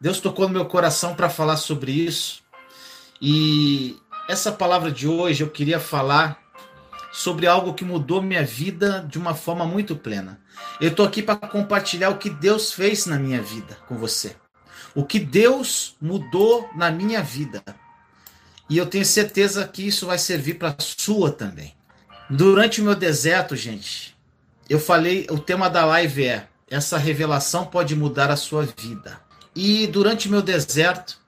Deus tocou no meu coração para falar sobre isso. E essa palavra de hoje eu queria falar sobre algo que mudou minha vida de uma forma muito plena. Eu estou aqui para compartilhar o que Deus fez na minha vida com você. O que Deus mudou na minha vida. E eu tenho certeza que isso vai servir para a sua também. Durante o meu deserto, gente, eu falei, o tema da live é: essa revelação pode mudar a sua vida. E durante meu deserto,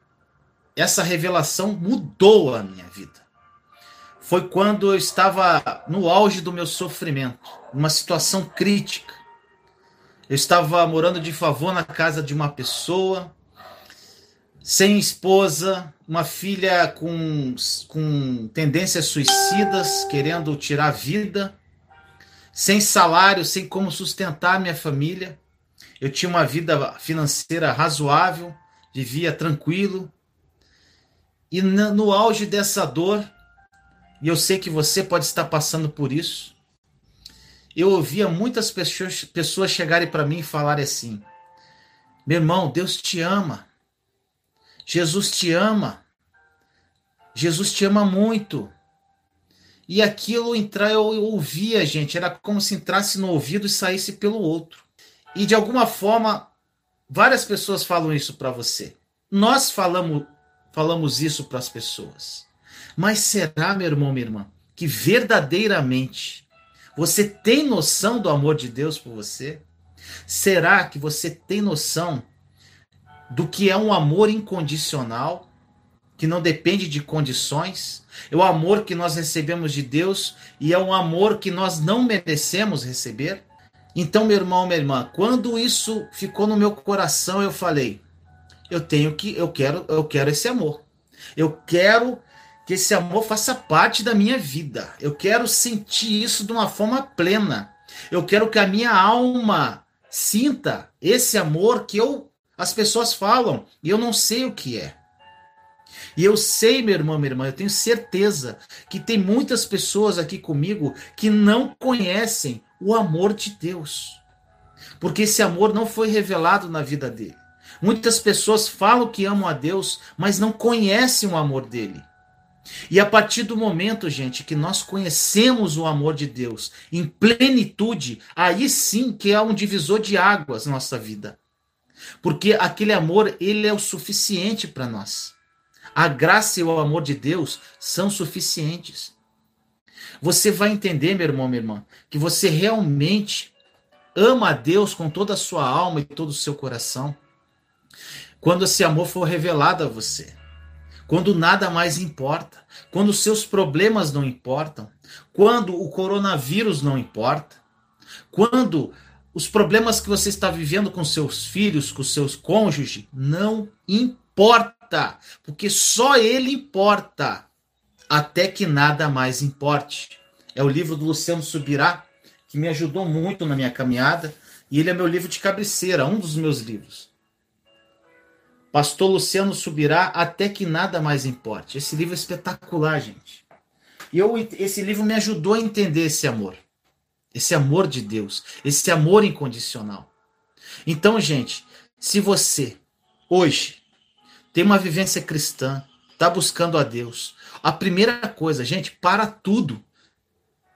essa revelação mudou a minha vida. Foi quando eu estava no auge do meu sofrimento, numa situação crítica. Eu estava morando de favor na casa de uma pessoa, sem esposa, uma filha com, com tendências suicidas, querendo tirar a vida, sem salário, sem como sustentar minha família. Eu tinha uma vida financeira razoável, vivia tranquilo. E no auge dessa dor, e eu sei que você pode estar passando por isso, eu ouvia muitas pessoas, pessoas chegarem para mim e falarem assim: meu irmão, Deus te ama. Jesus te ama. Jesus te ama muito. E aquilo entrar, eu, ouvia, gente, era como se entrasse no ouvido e saísse pelo outro. E de alguma forma, várias pessoas falam isso para você. Nós falamos, falamos isso para as pessoas. Mas será, meu irmão, minha irmã, que verdadeiramente você tem noção do amor de Deus por você? Será que você tem noção do que é um amor incondicional, que não depende de condições, é o amor que nós recebemos de Deus e é um amor que nós não merecemos receber. Então, meu irmão, minha irmã, quando isso ficou no meu coração, eu falei: eu tenho que, eu quero, eu quero esse amor. Eu quero que esse amor faça parte da minha vida. Eu quero sentir isso de uma forma plena. Eu quero que a minha alma sinta esse amor que eu as pessoas falam e eu não sei o que é. E eu sei, meu irmão, minha irmã, eu tenho certeza que tem muitas pessoas aqui comigo que não conhecem o amor de Deus. Porque esse amor não foi revelado na vida dele. Muitas pessoas falam que amam a Deus, mas não conhecem o amor dele. E a partir do momento, gente, que nós conhecemos o amor de Deus em plenitude, aí sim que é um divisor de águas na nossa vida. Porque aquele amor, ele é o suficiente para nós. A graça e o amor de Deus são suficientes. Você vai entender, meu irmão, minha irmã, que você realmente ama a Deus com toda a sua alma e todo o seu coração. Quando esse amor for revelado a você. Quando nada mais importa. Quando seus problemas não importam. Quando o coronavírus não importa. Quando os problemas que você está vivendo com seus filhos, com seus cônjuges, não importa, porque só ele importa, até que nada mais importe. É o livro do Luciano Subirá, que me ajudou muito na minha caminhada, e ele é meu livro de cabeceira, um dos meus livros. Pastor Luciano Subirá, Até que Nada Mais Importe. Esse livro é espetacular, gente. E eu, esse livro me ajudou a entender esse amor. Esse amor de Deus, esse amor incondicional. Então, gente, se você hoje tem uma vivência cristã, está buscando a Deus, a primeira coisa, gente, para tudo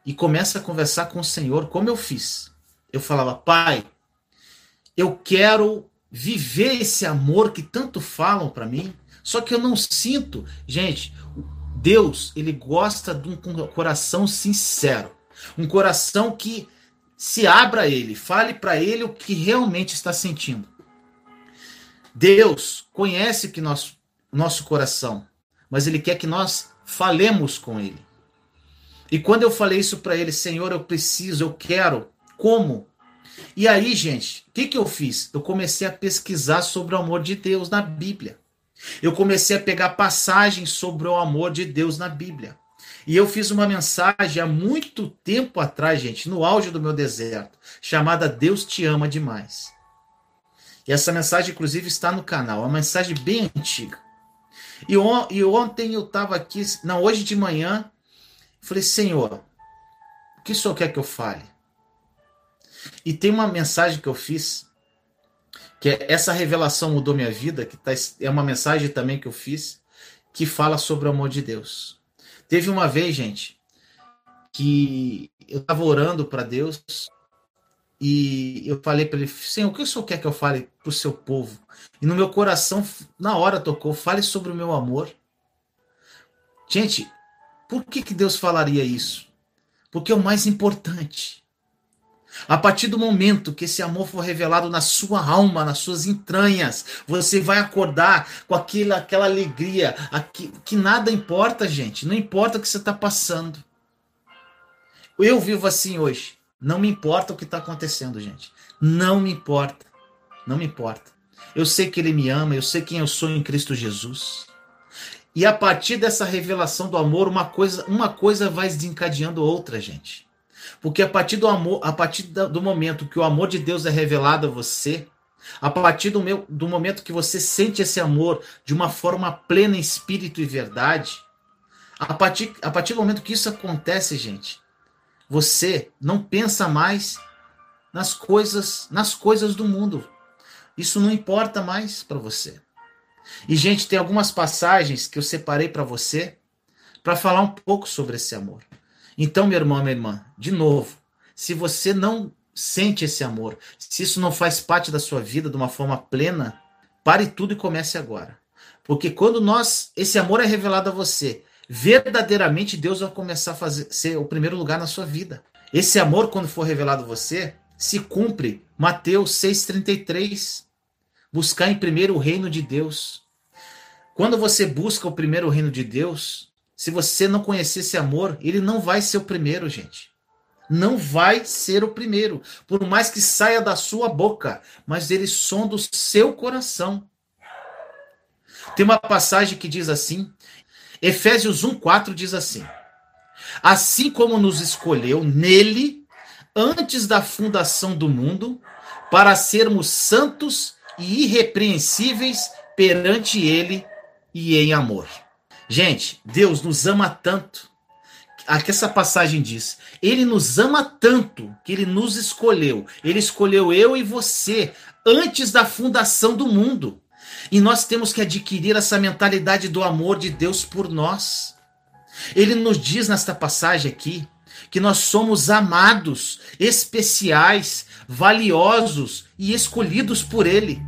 e começa a conversar com o Senhor, como eu fiz. Eu falava, Pai, eu quero viver esse amor que tanto falam para mim, só que eu não sinto. Gente, Deus, ele gosta de um coração sincero. Um coração que se abra a Ele, fale para Ele o que realmente está sentindo. Deus conhece que nós, nosso coração, mas Ele quer que nós falemos com Ele. E quando eu falei isso para Ele, Senhor, eu preciso, eu quero, como? E aí, gente, o que, que eu fiz? Eu comecei a pesquisar sobre o amor de Deus na Bíblia. Eu comecei a pegar passagens sobre o amor de Deus na Bíblia. E eu fiz uma mensagem há muito tempo atrás, gente, no auge do meu deserto, chamada Deus te ama demais. E essa mensagem, inclusive, está no canal. É uma mensagem bem antiga. E, on e ontem eu estava aqui, não, hoje de manhã, falei, Senhor, o que o Senhor quer que eu fale? E tem uma mensagem que eu fiz, que é essa revelação mudou minha vida, que tá, é uma mensagem também que eu fiz, que fala sobre o amor de Deus. Teve uma vez, gente, que eu estava orando para Deus e eu falei para ele, Senhor, o que o Senhor quer que eu fale para o seu povo? E no meu coração, na hora tocou, fale sobre o meu amor. Gente, por que, que Deus falaria isso? Porque é o mais importante. A partir do momento que esse amor for revelado na sua alma, nas suas entranhas, você vai acordar com aquela, aquela alegria, aqui, que nada importa, gente. Não importa o que você está passando. Eu vivo assim hoje. Não me importa o que está acontecendo, gente. Não me importa. Não me importa. Eu sei que Ele me ama, eu sei quem eu sou em Cristo Jesus. E a partir dessa revelação do amor, uma coisa, uma coisa vai desencadeando outra, gente. Porque a partir do amor, a partir do momento que o amor de Deus é revelado a você, a partir do, meu, do momento que você sente esse amor de uma forma plena espírito e verdade, a partir, a partir do momento que isso acontece, gente, você não pensa mais nas coisas, nas coisas do mundo. Isso não importa mais para você. E gente, tem algumas passagens que eu separei para você para falar um pouco sobre esse amor. Então, meu irmão, minha irmã, de novo, se você não sente esse amor, se isso não faz parte da sua vida de uma forma plena, pare tudo e comece agora. Porque quando nós, esse amor é revelado a você, verdadeiramente Deus vai começar a fazer, ser o primeiro lugar na sua vida. Esse amor, quando for revelado a você, se cumpre Mateus 6,33. Buscar em primeiro o reino de Deus. Quando você busca o primeiro reino de Deus, se você não conhecer esse amor, ele não vai ser o primeiro, gente. Não vai ser o primeiro. Por mais que saia da sua boca, mas ele som do seu coração. Tem uma passagem que diz assim: Efésios 1,4 diz assim: Assim como nos escolheu nele, antes da fundação do mundo, para sermos santos e irrepreensíveis perante ele e em amor. Gente, Deus nos ama tanto. Aqui essa passagem diz: Ele nos ama tanto que ele nos escolheu. Ele escolheu eu e você antes da fundação do mundo. E nós temos que adquirir essa mentalidade do amor de Deus por nós. Ele nos diz nesta passagem aqui que nós somos amados, especiais, valiosos e escolhidos por Ele.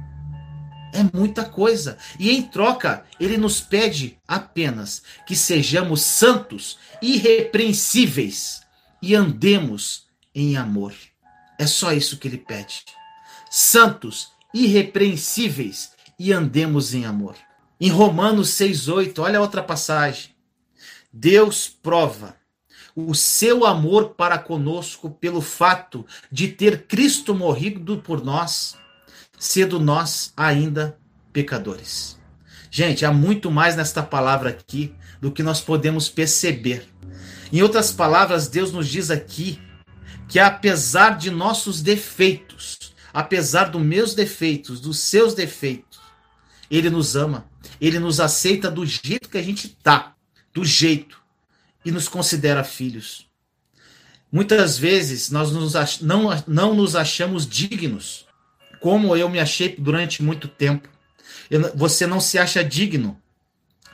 É muita coisa. E em troca, Ele nos pede apenas que sejamos santos, irrepreensíveis e andemos em amor. É só isso que Ele pede. Santos, irrepreensíveis e andemos em amor. Em Romanos 6,8, olha outra passagem. Deus prova o seu amor para conosco pelo fato de ter Cristo morrido por nós, sendo nós ainda pecadores. Gente, há muito mais nesta palavra aqui do que nós podemos perceber. Em outras palavras, Deus nos diz aqui que apesar de nossos defeitos, apesar dos meus defeitos, dos seus defeitos, ele nos ama. Ele nos aceita do jeito que a gente tá, do jeito, e nos considera filhos. Muitas vezes nós nos não, não nos achamos dignos, como eu me achei durante muito tempo. Eu, você não se acha digno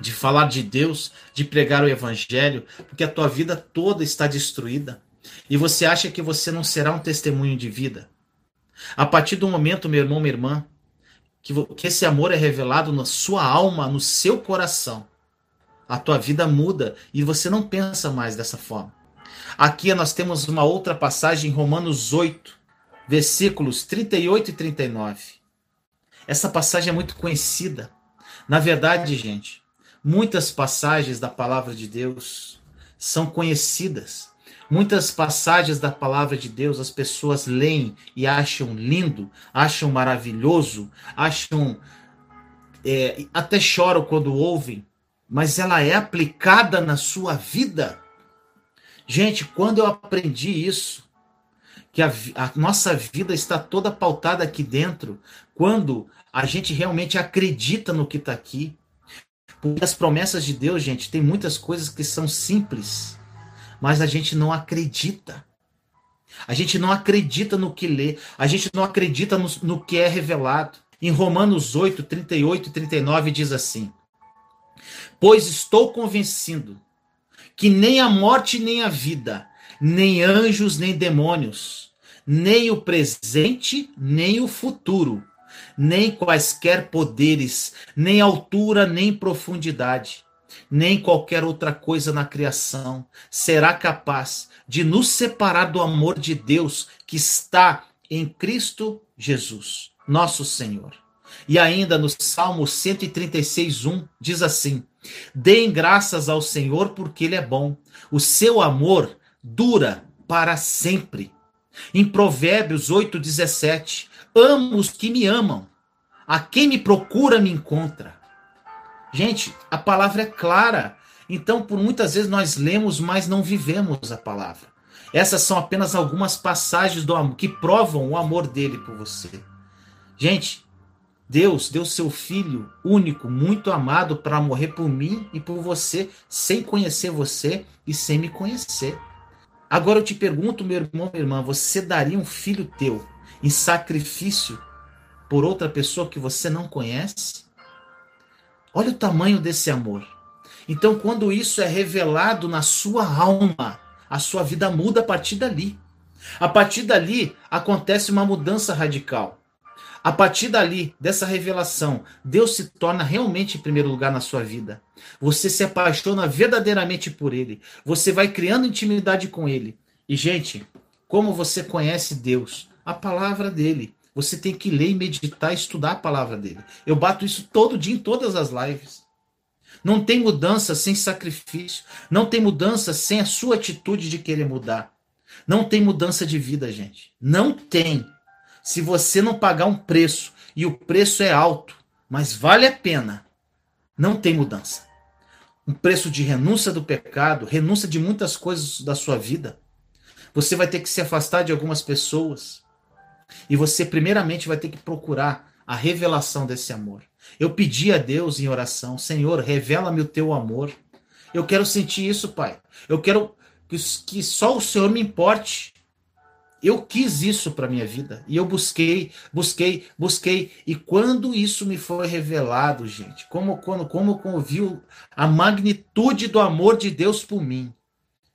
de falar de Deus, de pregar o Evangelho, porque a tua vida toda está destruída. E você acha que você não será um testemunho de vida. A partir do momento, meu irmão, minha irmã, que, que esse amor é revelado na sua alma, no seu coração, a tua vida muda e você não pensa mais dessa forma. Aqui nós temos uma outra passagem em Romanos 8, versículos 38 e 39. Essa passagem é muito conhecida. Na verdade, gente, muitas passagens da palavra de Deus são conhecidas Muitas passagens da palavra de Deus as pessoas leem e acham lindo, acham maravilhoso, acham é, até choram quando ouvem, mas ela é aplicada na sua vida. Gente, quando eu aprendi isso, que a, a, nossa vida está toda pautada aqui dentro, quando a gente realmente acredita no que está aqui. Porque as promessas de Deus, gente, tem muitas coisas que são simples, mas a gente não acredita. A gente não acredita no que lê, a gente não acredita no, no que é revelado. Em Romanos 8, 38 e 39 diz assim: Pois estou convencido que nem a morte, nem a vida, nem anjos, nem demônios, nem o presente, nem o futuro, nem quaisquer poderes, nem altura, nem profundidade, nem qualquer outra coisa na criação será capaz de nos separar do amor de Deus que está em Cristo Jesus, nosso Senhor. E ainda no Salmo 136, 1, diz assim: Deem graças ao Senhor porque Ele é bom, o seu amor dura para sempre. Em Provérbios 8, 17: Amo os que me amam, a quem me procura me encontra. Gente, a palavra é clara. Então, por muitas vezes nós lemos, mas não vivemos a palavra. Essas são apenas algumas passagens do amor que provam o amor dele por você. Gente, Deus deu seu filho único, muito amado, para morrer por mim e por você, sem conhecer você e sem me conhecer. Agora eu te pergunto, meu irmão, minha irmã, você daria um filho teu em sacrifício por outra pessoa que você não conhece? Olha o tamanho desse amor. Então, quando isso é revelado na sua alma, a sua vida muda a partir dali. A partir dali acontece uma mudança radical. A partir dali, dessa revelação, Deus se torna realmente em primeiro lugar na sua vida. Você se apaixona verdadeiramente por Ele. Você vai criando intimidade com Ele. E, gente, como você conhece Deus? A palavra dele. Você tem que ler meditar, estudar a palavra dele. Eu bato isso todo dia em todas as lives. Não tem mudança sem sacrifício. Não tem mudança sem a sua atitude de querer mudar. Não tem mudança de vida, gente. Não tem. Se você não pagar um preço, e o preço é alto, mas vale a pena, não tem mudança. Um preço de renúncia do pecado, renúncia de muitas coisas da sua vida. Você vai ter que se afastar de algumas pessoas. E você, primeiramente, vai ter que procurar a revelação desse amor. Eu pedi a Deus em oração: Senhor, revela-me o teu amor. Eu quero sentir isso, Pai. Eu quero que, só o Senhor me importe. Eu quis isso para minha vida e eu busquei, busquei, busquei e quando isso me foi revelado, gente, como quando como ouviu a magnitude do amor de Deus por mim,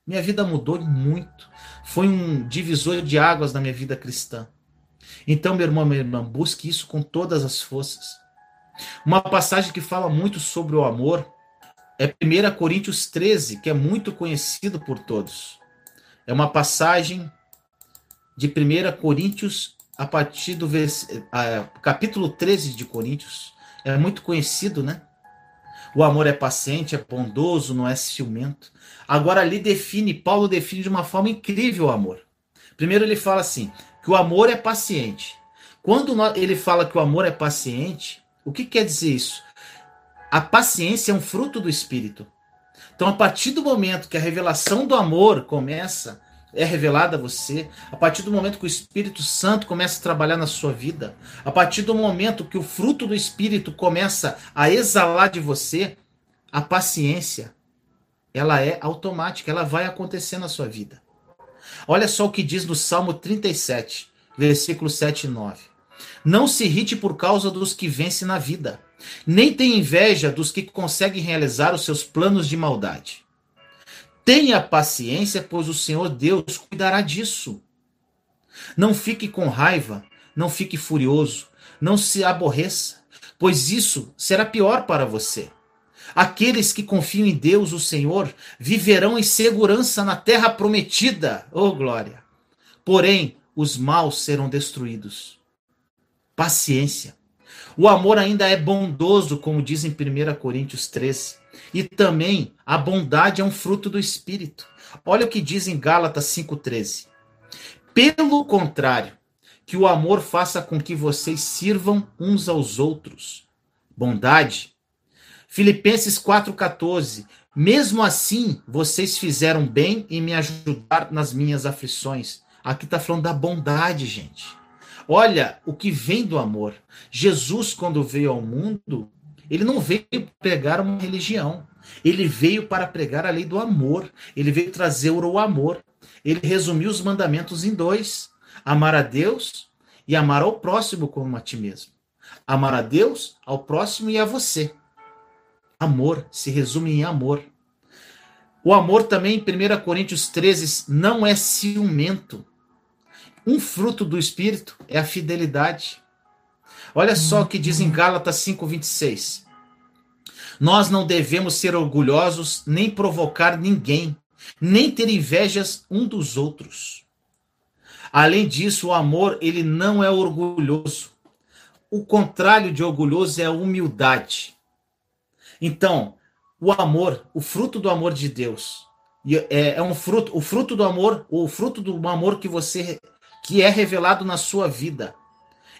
minha vida mudou muito. Foi um divisor de águas na minha vida cristã. Então, meu irmão, minha irmã, busque isso com todas as forças. Uma passagem que fala muito sobre o amor é 1 Coríntios 13, que é muito conhecido por todos. É uma passagem de 1 Coríntios, a partir do vers... capítulo 13 de Coríntios. É muito conhecido, né? O amor é paciente, é bondoso, não é ciumento. Agora ali define, Paulo define de uma forma incrível o amor. Primeiro ele fala assim: que o amor é paciente. Quando ele fala que o amor é paciente, o que quer dizer isso? A paciência é um fruto do espírito. Então, a partir do momento que a revelação do amor começa, é revelada a você, a partir do momento que o Espírito Santo começa a trabalhar na sua vida, a partir do momento que o fruto do Espírito começa a exalar de você, a paciência, ela é automática, ela vai acontecer na sua vida. Olha só o que diz no Salmo 37, versículos 7 e 9. Não se irrite por causa dos que vencem na vida, nem tenha inveja dos que conseguem realizar os seus planos de maldade. Tenha paciência, pois o Senhor Deus cuidará disso. Não fique com raiva, não fique furioso, não se aborreça, pois isso será pior para você. Aqueles que confiam em Deus, o Senhor, viverão em segurança na terra prometida. Oh, glória! Porém, os maus serão destruídos. Paciência. O amor ainda é bondoso, como diz em 1 Coríntios 13. E também a bondade é um fruto do Espírito. Olha o que diz em Gálatas 5,13. Pelo contrário, que o amor faça com que vocês sirvam uns aos outros bondade. Filipenses 4,14. Mesmo assim, vocês fizeram bem em me ajudar nas minhas aflições. Aqui está falando da bondade, gente. Olha o que vem do amor. Jesus, quando veio ao mundo, ele não veio pregar uma religião. Ele veio para pregar a lei do amor. Ele veio trazer o amor. Ele resumiu os mandamentos em dois: amar a Deus e amar ao próximo como a ti mesmo. Amar a Deus, ao próximo e a você. Amor se resume em amor. O amor também, em 1 Coríntios 13, não é ciumento. Um fruto do Espírito é a fidelidade. Olha só o que diz em Gálatas 5,26. Nós não devemos ser orgulhosos, nem provocar ninguém, nem ter invejas um dos outros. Além disso, o amor, ele não é orgulhoso. O contrário de orgulhoso é a humildade. Então, o amor, o fruto do amor de Deus, é, é um fruto, o fruto do amor, o fruto do amor que você que é revelado na sua vida.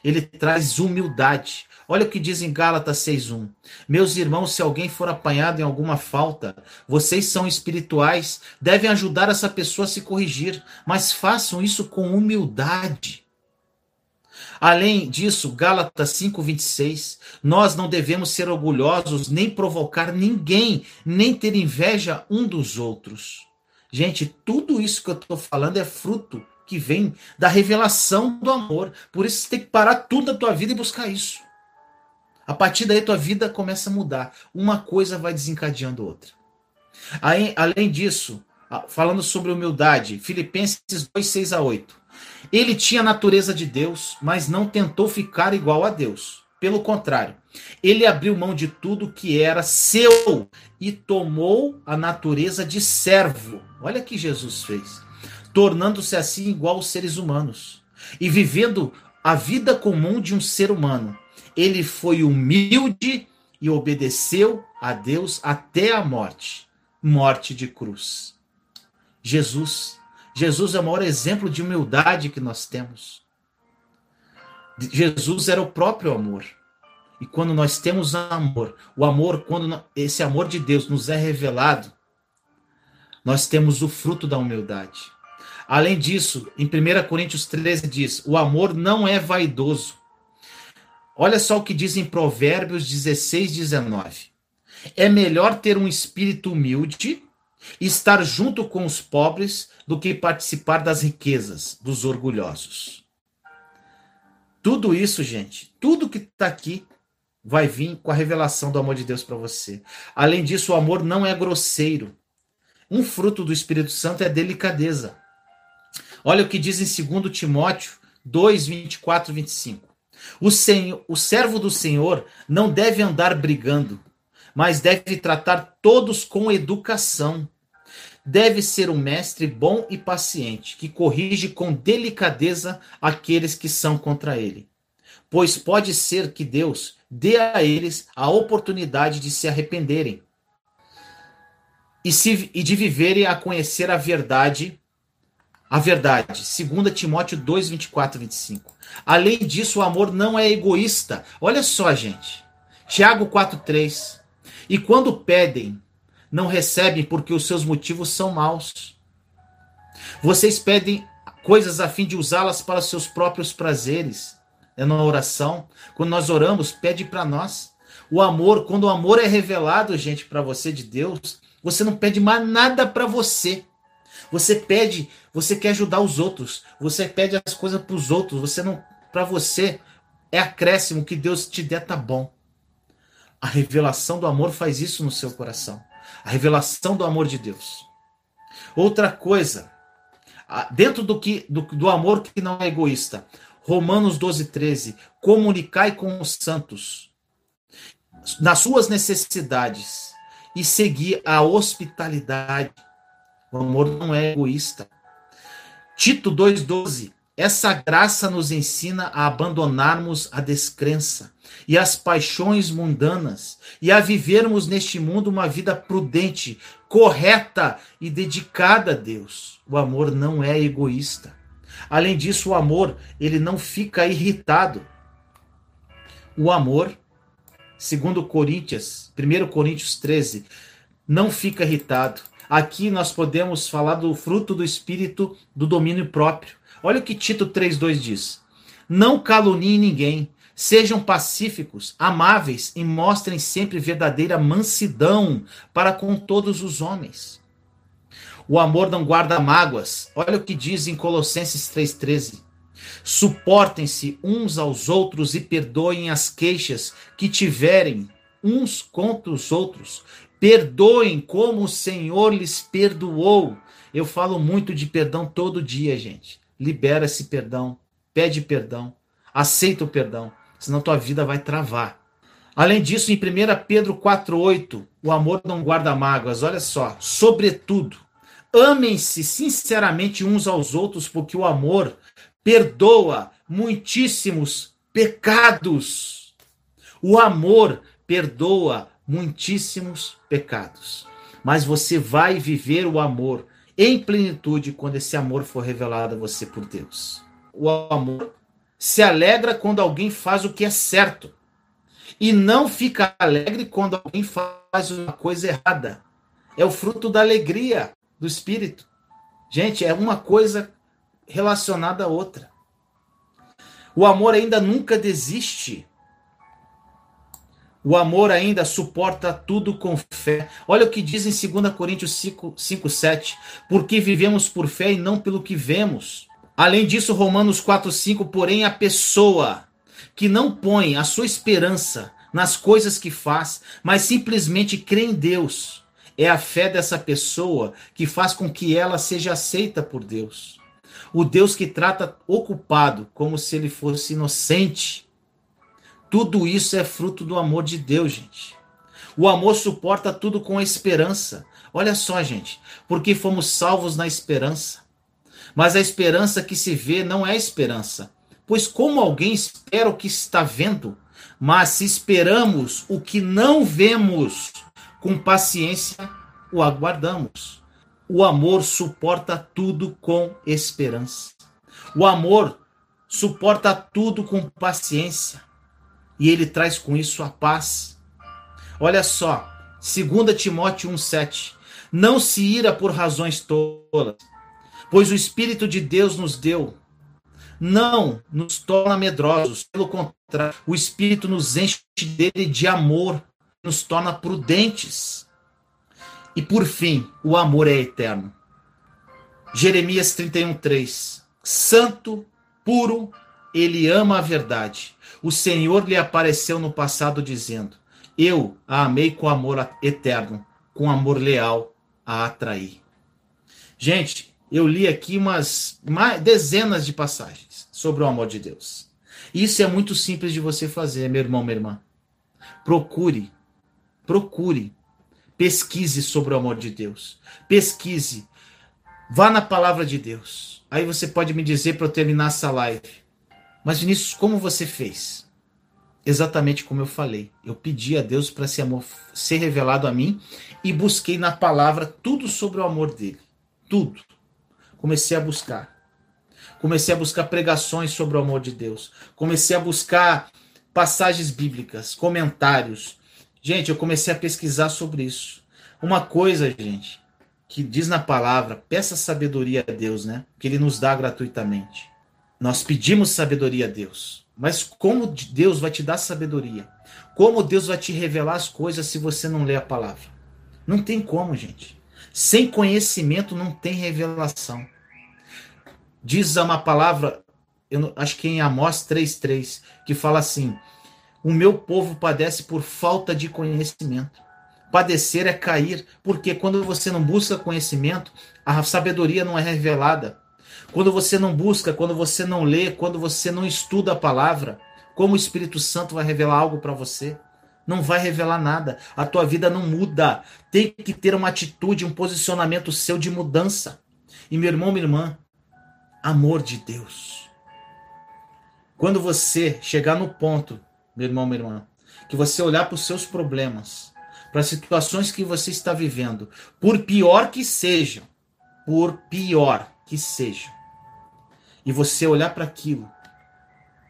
Ele traz humildade. Olha o que diz em Gálatas 6:1. Meus irmãos, se alguém for apanhado em alguma falta, vocês são espirituais, devem ajudar essa pessoa a se corrigir, mas façam isso com humildade. Além disso, Gálatas 5:26, nós não devemos ser orgulhosos, nem provocar ninguém, nem ter inveja um dos outros. Gente, tudo isso que eu estou falando é fruto que vem da revelação do amor. Por isso você tem que parar tudo da tua vida e buscar isso. A partir daí tua vida começa a mudar. Uma coisa vai desencadeando outra. Aí, além disso, falando sobre humildade, Filipenses 2, 6 a 8. Ele tinha a natureza de Deus, mas não tentou ficar igual a Deus. Pelo contrário, ele abriu mão de tudo que era seu e tomou a natureza de servo. Olha o que Jesus fez tornando-se assim igual aos seres humanos e vivendo a vida comum de um ser humano. Ele foi humilde e obedeceu a Deus até a morte morte de cruz. Jesus. Jesus é o maior exemplo de humildade que nós temos. Jesus era o próprio amor. E quando nós temos amor, o amor, quando esse amor de Deus nos é revelado, nós temos o fruto da humildade. Além disso, em 1 Coríntios 13 diz: o amor não é vaidoso. Olha só o que diz em Provérbios 16, 19. É melhor ter um espírito humilde estar junto com os pobres do que participar das riquezas dos orgulhosos. Tudo isso, gente, tudo que está aqui vai vir com a revelação do amor de Deus para você. Além disso, o amor não é grosseiro. Um fruto do Espírito Santo é delicadeza. Olha o que diz em 2 Timóteo 2, 24 e 25. O, senhor, o servo do Senhor não deve andar brigando, mas deve tratar todos com educação. Deve ser um mestre bom e paciente, que corrige com delicadeza aqueles que são contra ele. Pois pode ser que Deus dê a eles a oportunidade de se arrependerem e, se, e de viverem a conhecer a verdade a verdade. 2 Timóteo 2, 24 e 25. Além disso, o amor não é egoísta. Olha só, gente. Tiago 4, 3. E quando pedem, não recebem porque os seus motivos são maus. Vocês pedem coisas a fim de usá-las para seus próprios prazeres. É na oração. Quando nós oramos, pede para nós. O amor, quando o amor é revelado, gente, para você de Deus, você não pede mais nada para você. Você pede, você quer ajudar os outros, você pede as coisas para os outros, você não, para você é acréscimo que Deus te der tá bom. A revelação do amor faz isso no seu coração. A revelação do amor de Deus. Outra coisa, dentro do que do, do amor que não é egoísta. Romanos 12, 13. Comunicai com os santos nas suas necessidades e seguir a hospitalidade o amor não é egoísta. Tito 2,12. Essa graça nos ensina a abandonarmos a descrença e as paixões mundanas e a vivermos neste mundo uma vida prudente, correta e dedicada a Deus. O amor não é egoísta. Além disso, o amor, ele não fica irritado. O amor, segundo Coríntios, 1 Coríntios 13, não fica irritado. Aqui nós podemos falar do fruto do espírito do domínio próprio. Olha o que Tito 3:2 diz: Não caluniem ninguém, sejam pacíficos, amáveis e mostrem sempre verdadeira mansidão para com todos os homens. O amor não guarda mágoas. Olha o que diz em Colossenses 3:13. Suportem-se uns aos outros e perdoem as queixas que tiverem uns contra os outros. Perdoem como o Senhor lhes perdoou. Eu falo muito de perdão todo dia, gente. Libera esse perdão, pede perdão, aceita o perdão, senão tua vida vai travar. Além disso, em 1 Pedro 4,8, o amor não guarda mágoas. Olha só, sobretudo, amem-se sinceramente uns aos outros, porque o amor perdoa muitíssimos pecados. O amor perdoa muitíssimos pecados. Mas você vai viver o amor em plenitude quando esse amor for revelado a você por Deus. O amor se alegra quando alguém faz o que é certo e não fica alegre quando alguém faz uma coisa errada. É o fruto da alegria do espírito. Gente, é uma coisa relacionada à outra. O amor ainda nunca desiste. O amor ainda suporta tudo com fé. Olha o que diz em 2 Coríntios 5, 5 7. Porque vivemos por fé e não pelo que vemos. Além disso, Romanos 4, 5. Porém, a pessoa que não põe a sua esperança nas coisas que faz, mas simplesmente crê em Deus, é a fé dessa pessoa que faz com que ela seja aceita por Deus. O Deus que trata ocupado como se ele fosse inocente. Tudo isso é fruto do amor de Deus, gente. O amor suporta tudo com esperança. Olha só, gente, porque fomos salvos na esperança. Mas a esperança que se vê não é esperança. Pois como alguém espera o que está vendo? Mas se esperamos o que não vemos, com paciência o aguardamos. O amor suporta tudo com esperança. O amor suporta tudo com paciência. E ele traz com isso a paz. Olha só, 2 Timóteo 1,7. Não se ira por razões tolas, pois o Espírito de Deus nos deu. Não nos torna medrosos, pelo contrário, o Espírito nos enche dele de amor, nos torna prudentes. E por fim, o amor é eterno. Jeremias 31:3. Santo, puro, ele ama a verdade. O Senhor lhe apareceu no passado dizendo: Eu a amei com amor eterno, com amor leal a atrair. Gente, eu li aqui umas dezenas de passagens sobre o amor de Deus. Isso é muito simples de você fazer, meu irmão, minha irmã. Procure, procure Pesquise sobre o amor de Deus. Pesquise. Vá na palavra de Deus. Aí você pode me dizer para eu terminar essa live. Mas Vinícius, como você fez? Exatamente como eu falei. Eu pedi a Deus para esse amor ser revelado a mim e busquei na palavra tudo sobre o amor dele. Tudo. Comecei a buscar. Comecei a buscar pregações sobre o amor de Deus. Comecei a buscar passagens bíblicas, comentários, Gente, eu comecei a pesquisar sobre isso. Uma coisa, gente, que diz na palavra, peça sabedoria a Deus, né? Que ele nos dá gratuitamente. Nós pedimos sabedoria a Deus. Mas como Deus vai te dar sabedoria? Como Deus vai te revelar as coisas se você não lê a palavra? Não tem como, gente. Sem conhecimento não tem revelação. Diz uma palavra, eu acho que em Amós 3:3, que fala assim: o meu povo padece por falta de conhecimento. Padecer é cair, porque quando você não busca conhecimento, a sabedoria não é revelada. Quando você não busca, quando você não lê, quando você não estuda a palavra, como o Espírito Santo vai revelar algo para você? Não vai revelar nada. A tua vida não muda. Tem que ter uma atitude, um posicionamento seu de mudança. E meu irmão, minha irmã, amor de Deus. Quando você chegar no ponto meu irmão, minha irmã, que você olhar para os seus problemas, para as situações que você está vivendo, por pior que sejam, por pior que sejam, e você olhar para aquilo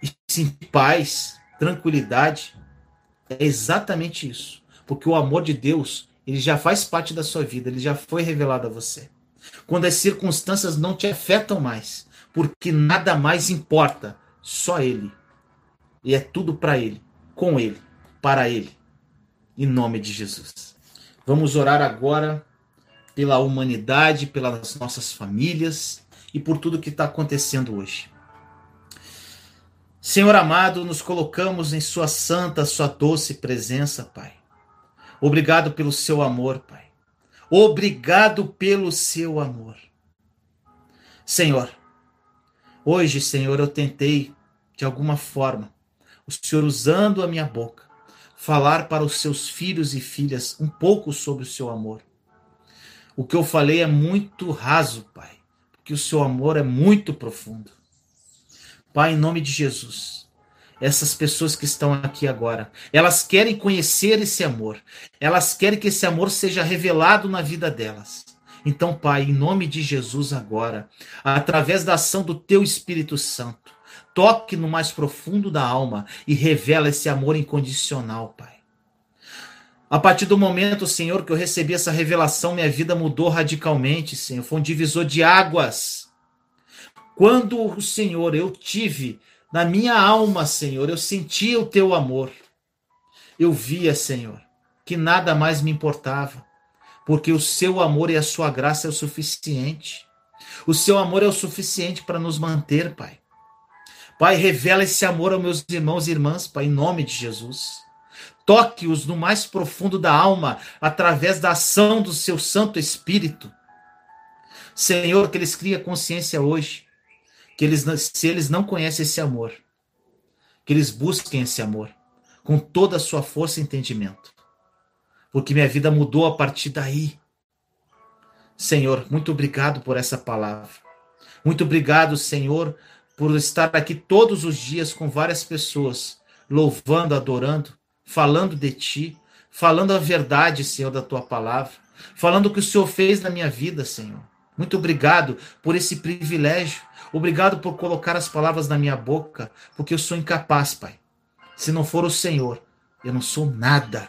e sentir paz, tranquilidade, É exatamente isso. Porque o amor de Deus, ele já faz parte da sua vida, ele já foi revelado a você. Quando as circunstâncias não te afetam mais, porque nada mais importa, só ele. E é tudo para ele, com ele, para ele. Em nome de Jesus. Vamos orar agora pela humanidade, pelas nossas famílias e por tudo que está acontecendo hoje. Senhor amado, nos colocamos em Sua santa, Sua doce presença, Pai. Obrigado pelo seu amor, Pai. Obrigado pelo seu amor. Senhor, hoje, Senhor, eu tentei, de alguma forma, o Senhor usando a minha boca, falar para os seus filhos e filhas um pouco sobre o seu amor. O que eu falei é muito raso, Pai, porque o seu amor é muito profundo. Pai, em nome de Jesus, essas pessoas que estão aqui agora, elas querem conhecer esse amor, elas querem que esse amor seja revelado na vida delas. Então, Pai, em nome de Jesus agora, através da ação do Teu Espírito Santo, toque no mais profundo da alma e revela esse amor incondicional, Pai. A partir do momento, Senhor, que eu recebi essa revelação, minha vida mudou radicalmente, Senhor. Foi um divisor de águas. Quando o Senhor eu tive na minha alma, Senhor, eu sentia o teu amor. Eu via, Senhor, que nada mais me importava, porque o seu amor e a sua graça é o suficiente. O seu amor é o suficiente para nos manter, Pai. Pai, revela esse amor aos meus irmãos e irmãs, Pai, em nome de Jesus. Toque-os no mais profundo da alma, através da ação do seu Santo Espírito. Senhor, que eles criem consciência hoje, que eles, se eles não conhecem esse amor, que eles busquem esse amor com toda a sua força e entendimento. Porque minha vida mudou a partir daí. Senhor, muito obrigado por essa palavra. Muito obrigado, Senhor, por estar aqui todos os dias com várias pessoas, louvando, adorando, falando de ti, falando a verdade, Senhor, da tua palavra, falando o que o Senhor fez na minha vida, Senhor. Muito obrigado por esse privilégio. Obrigado por colocar as palavras na minha boca, porque eu sou incapaz, Pai. Se não for o Senhor, eu não sou nada.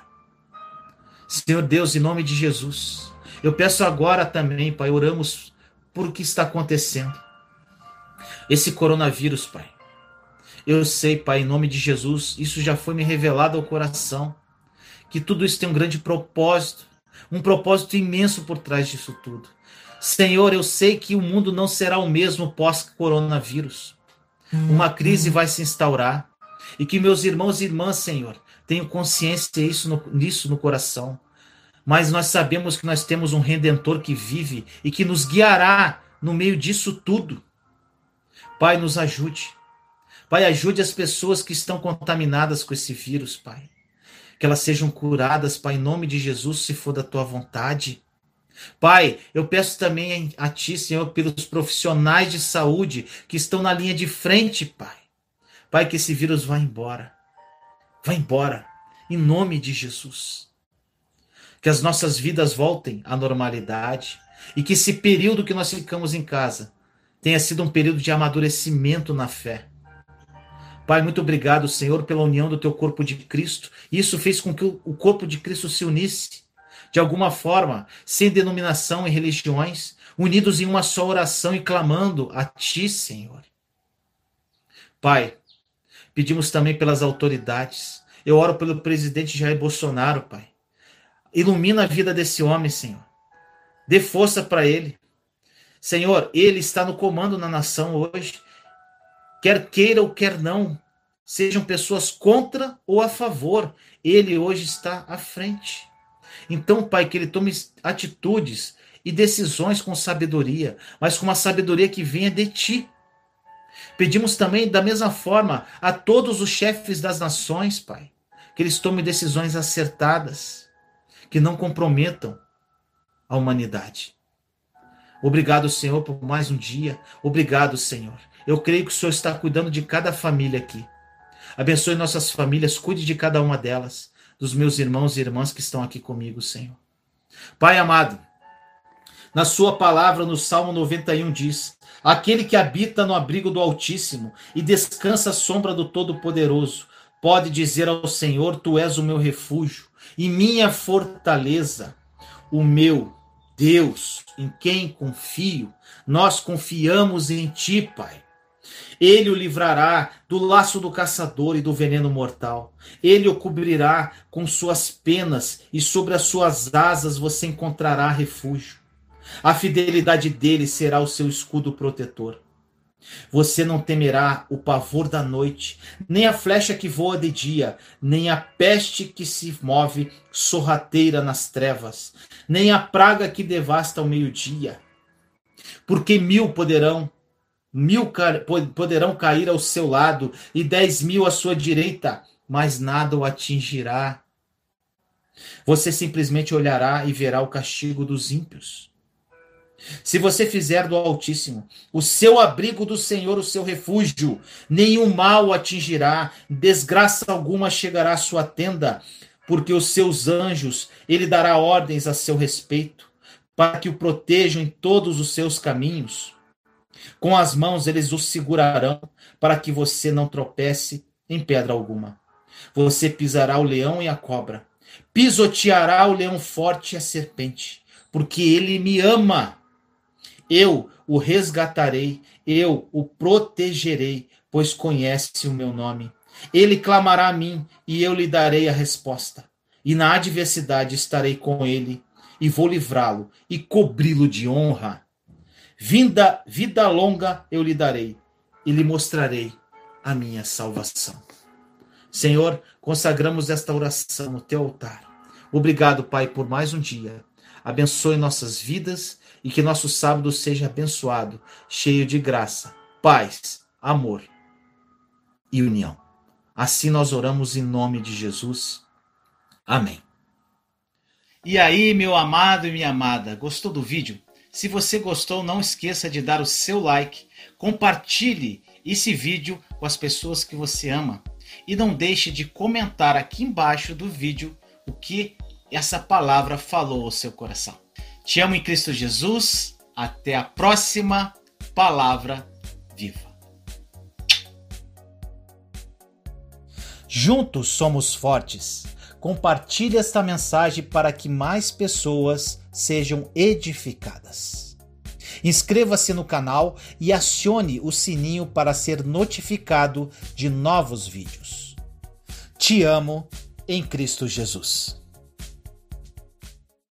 Senhor Deus, em nome de Jesus, eu peço agora também, Pai, oramos por o que está acontecendo. Esse coronavírus, Pai. Eu sei, Pai, em nome de Jesus, isso já foi me revelado ao coração. Que tudo isso tem um grande propósito, um propósito imenso por trás disso tudo. Senhor, eu sei que o mundo não será o mesmo pós-coronavírus. Uma crise vai se instaurar. E que meus irmãos e irmãs, Senhor, tenham consciência disso no, nisso no coração. Mas nós sabemos que nós temos um redentor que vive e que nos guiará no meio disso tudo. Pai, nos ajude. Pai, ajude as pessoas que estão contaminadas com esse vírus, Pai. Que elas sejam curadas, Pai, em nome de Jesus, se for da tua vontade. Pai, eu peço também a Ti, Senhor, pelos profissionais de saúde que estão na linha de frente, Pai. Pai, que esse vírus vá embora. Vá embora, em nome de Jesus. Que as nossas vidas voltem à normalidade e que esse período que nós ficamos em casa tenha sido um período de amadurecimento na fé Pai, muito obrigado, Senhor, pela união do teu corpo de Cristo. Isso fez com que o corpo de Cristo se unisse, de alguma forma, sem denominação e religiões, unidos em uma só oração e clamando a Ti, Senhor. Pai, pedimos também pelas autoridades. Eu oro pelo presidente Jair Bolsonaro, Pai. Ilumina a vida desse homem, Senhor. Dê força para ele. Senhor, ele está no comando na nação hoje quer queira ou quer não, sejam pessoas contra ou a favor, ele hoje está à frente. Então, Pai, que ele tome atitudes e decisões com sabedoria, mas com uma sabedoria que venha de ti. Pedimos também, da mesma forma, a todos os chefes das nações, Pai, que eles tomem decisões acertadas, que não comprometam a humanidade. Obrigado, Senhor, por mais um dia. Obrigado, Senhor, eu creio que o Senhor está cuidando de cada família aqui. Abençoe nossas famílias, cuide de cada uma delas, dos meus irmãos e irmãs que estão aqui comigo, Senhor. Pai amado, na sua palavra no Salmo 91 diz: Aquele que habita no abrigo do Altíssimo e descansa à sombra do Todo-Poderoso, pode dizer ao Senhor: Tu és o meu refúgio e minha fortaleza, o meu Deus, em quem confio. Nós confiamos em Ti, Pai. Ele o livrará do laço do caçador e do veneno mortal. Ele o cobrirá com suas penas e sobre as suas asas você encontrará refúgio. A fidelidade dele será o seu escudo protetor. Você não temerá o pavor da noite, nem a flecha que voa de dia, nem a peste que se move sorrateira nas trevas, nem a praga que devasta ao meio-dia. Porque mil poderão, mil poderão cair ao seu lado e dez mil à sua direita, mas nada o atingirá. Você simplesmente olhará e verá o castigo dos ímpios. Se você fizer do Altíssimo o seu abrigo do Senhor, o seu refúgio, nenhum mal o atingirá, desgraça alguma chegará à sua tenda, porque os seus anjos ele dará ordens a seu respeito, para que o protejam em todos os seus caminhos. Com as mãos eles o segurarão, para que você não tropece em pedra alguma. Você pisará o leão e a cobra, pisoteará o leão forte e a serpente, porque ele me ama eu o resgatarei, eu o protegerei, pois conhece o meu nome. Ele clamará a mim e eu lhe darei a resposta. E na adversidade estarei com ele e vou livrá-lo e cobri-lo de honra. Vinda, vida longa eu lhe darei e lhe mostrarei a minha salvação. Senhor, consagramos esta oração no teu altar. Obrigado, Pai, por mais um dia. Abençoe nossas vidas e que nosso sábado seja abençoado, cheio de graça, paz, amor e união. Assim nós oramos em nome de Jesus. Amém. E aí, meu amado e minha amada, gostou do vídeo? Se você gostou, não esqueça de dar o seu like, compartilhe esse vídeo com as pessoas que você ama e não deixe de comentar aqui embaixo do vídeo o que essa palavra falou ao seu coração. Te amo em Cristo Jesus. Até a próxima palavra viva. Juntos somos fortes. Compartilhe esta mensagem para que mais pessoas sejam edificadas. Inscreva-se no canal e acione o sininho para ser notificado de novos vídeos. Te amo em Cristo Jesus.